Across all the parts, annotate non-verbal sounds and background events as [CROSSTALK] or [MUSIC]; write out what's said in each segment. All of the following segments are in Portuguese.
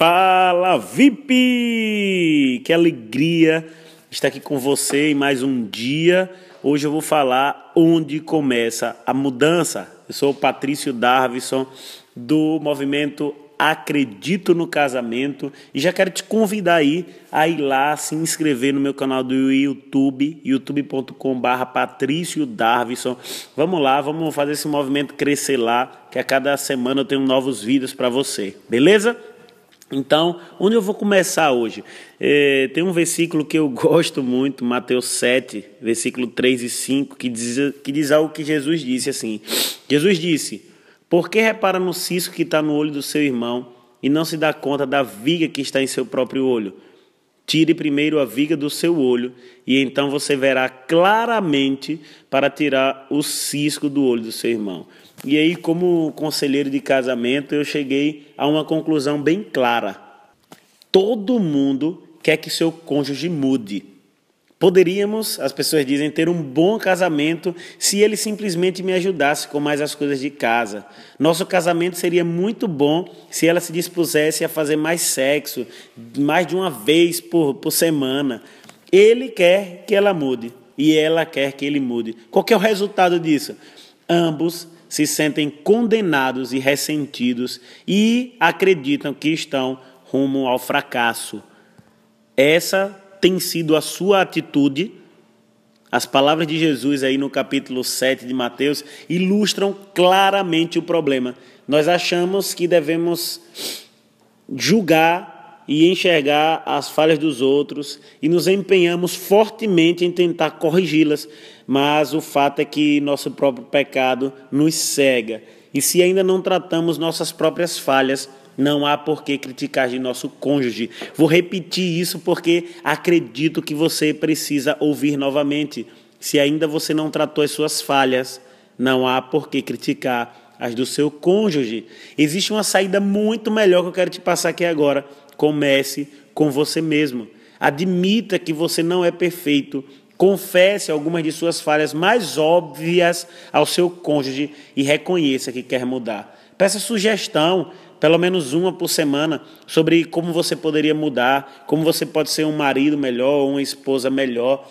Fala VIP! Que alegria estar aqui com você em mais um dia. Hoje eu vou falar onde começa a mudança. Eu sou o Patrício Darvison do movimento Acredito no Casamento e já quero te convidar aí a ir lá se inscrever no meu canal do YouTube, youtube.com/barra Patrício Darvison. Vamos lá, vamos fazer esse movimento crescer lá, que a cada semana eu tenho novos vídeos para você, beleza? Então, onde eu vou começar hoje? É, tem um versículo que eu [LAUGHS] gosto muito, Mateus 7, versículo 3 e 5, que diz, que diz algo que Jesus disse assim. Jesus disse: Por que repara no cisco que está no olho do seu irmão e não se dá conta da viga que está em seu próprio olho? Tire primeiro a viga do seu olho, e então você verá claramente para tirar o cisco do olho do seu irmão. E aí, como conselheiro de casamento, eu cheguei a uma conclusão bem clara. Todo mundo quer que seu cônjuge mude. Poderíamos, as pessoas dizem, ter um bom casamento se ele simplesmente me ajudasse com mais as coisas de casa. Nosso casamento seria muito bom se ela se dispusesse a fazer mais sexo, mais de uma vez por, por semana. Ele quer que ela mude e ela quer que ele mude. Qual é o resultado disso? Ambos se sentem condenados e ressentidos e acreditam que estão rumo ao fracasso. Essa tem sido a sua atitude? As palavras de Jesus aí no capítulo 7 de Mateus ilustram claramente o problema. Nós achamos que devemos julgar e enxergar as falhas dos outros e nos empenhamos fortemente em tentar corrigi-las, mas o fato é que nosso próprio pecado nos cega. E se ainda não tratamos nossas próprias falhas, não há por que criticar de nosso cônjuge. Vou repetir isso porque acredito que você precisa ouvir novamente. Se ainda você não tratou as suas falhas, não há por que criticar as do seu cônjuge. Existe uma saída muito melhor que eu quero te passar aqui agora. Comece com você mesmo. Admita que você não é perfeito. Confesse algumas de suas falhas mais óbvias ao seu cônjuge e reconheça que quer mudar. Peça sugestão, pelo menos uma por semana, sobre como você poderia mudar, como você pode ser um marido melhor, uma esposa melhor.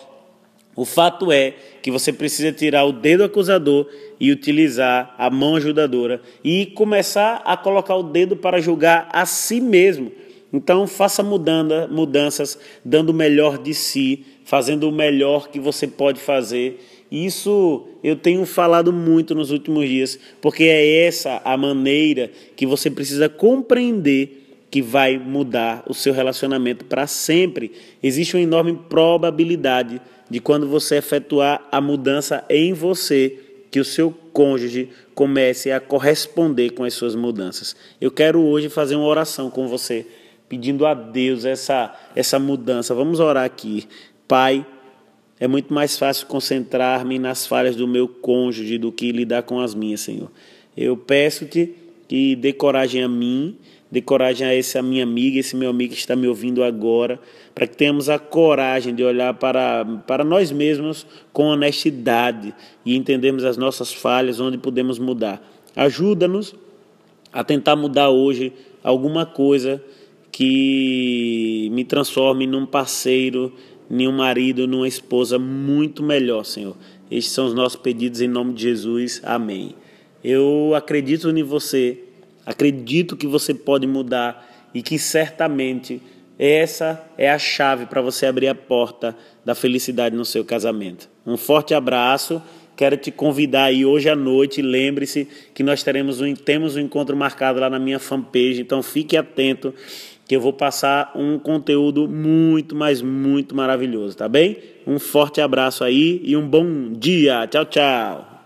O fato é que você precisa tirar o dedo acusador e utilizar a mão ajudadora e começar a colocar o dedo para julgar a si mesmo. Então, faça mudanda, mudanças, dando o melhor de si, fazendo o melhor que você pode fazer isso eu tenho falado muito nos últimos dias, porque é essa a maneira que você precisa compreender que vai mudar o seu relacionamento para sempre. Existe uma enorme probabilidade de quando você efetuar a mudança em você, que o seu cônjuge comece a corresponder com as suas mudanças. Eu quero hoje fazer uma oração com você, pedindo a Deus essa, essa mudança. Vamos orar aqui. Pai, é muito mais fácil concentrar-me nas falhas do meu cônjuge do que lidar com as minhas, Senhor. Eu peço-te que dê coragem a mim, dê coragem a essa minha amiga, esse meu amigo que está me ouvindo agora, para que tenhamos a coragem de olhar para, para nós mesmos com honestidade e entendermos as nossas falhas, onde podemos mudar. Ajuda-nos a tentar mudar hoje alguma coisa que me transforme num parceiro nenhum marido, numa esposa muito melhor, Senhor. Estes são os nossos pedidos em nome de Jesus. Amém. Eu acredito em você, acredito que você pode mudar e que certamente essa é a chave para você abrir a porta da felicidade no seu casamento. Um forte abraço. Quero te convidar aí hoje à noite. Lembre-se que nós teremos um, temos um encontro marcado lá na minha fanpage, então fique atento que eu vou passar um conteúdo muito, mas muito maravilhoso, tá bem? Um forte abraço aí e um bom dia. Tchau, tchau.